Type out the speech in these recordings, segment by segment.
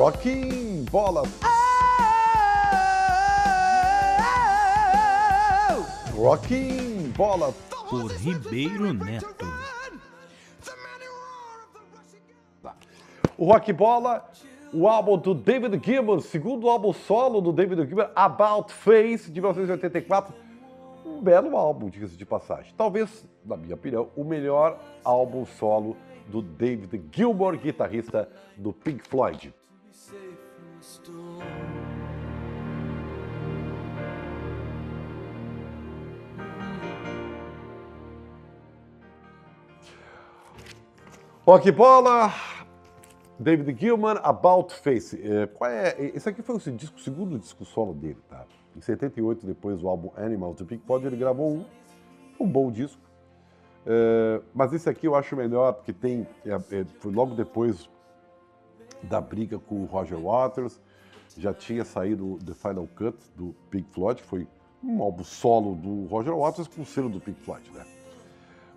Rocking Bola. Rocking Bola. Por Ribeiro Neto. O Rock Bola, o álbum do David Gilmour, segundo álbum solo do David Gilmour, About Face, de 1984. Um belo álbum, diga-se de passagem. Talvez, na minha opinião, o melhor álbum solo do David Gilmour, guitarrista do Pink Floyd. Rock Bola, David Gilman, About Face. É, qual é, esse aqui foi o, disco, segundo disco solo dele, tá? Em 78, depois do álbum Animals do Pink Floyd, ele gravou um, um bom disco. É, mas esse aqui eu acho melhor, porque tem. É, é, foi logo depois da briga com o Roger Waters, já tinha saído The Final Cut do Pink Floyd, foi um álbum solo do Roger Waters com o selo do Pink Floyd, né?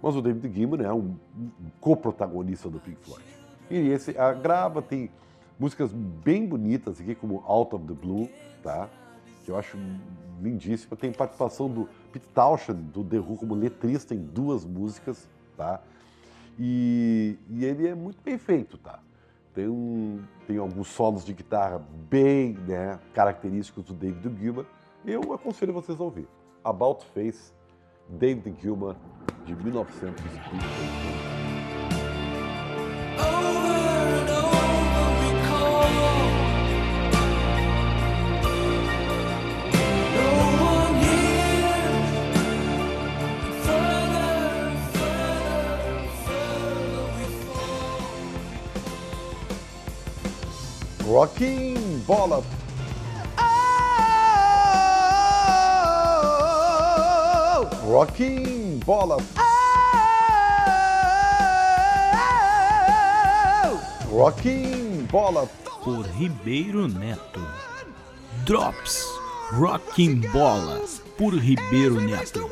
Mas o David Gilmour é um, um co-protagonista do Pink Floyd. E esse a grava tem músicas bem bonitas aqui, como Out of the Blue, tá? Que eu acho lindíssima. Tem participação do Pete Townshend, do The Who, como letrista em duas músicas, tá? E, e ele é muito bem feito, tá? Tem, um, tem alguns solos de guitarra bem né, característicos do David Gilmour. Eu aconselho vocês a ouvir. About Face, David Gilmour, de 1980. Rocking Bola. Rocking Bola. Rocking Bola. Por Ribeiro Neto. Drops. Rocking Bola. Por Ribeiro Neto.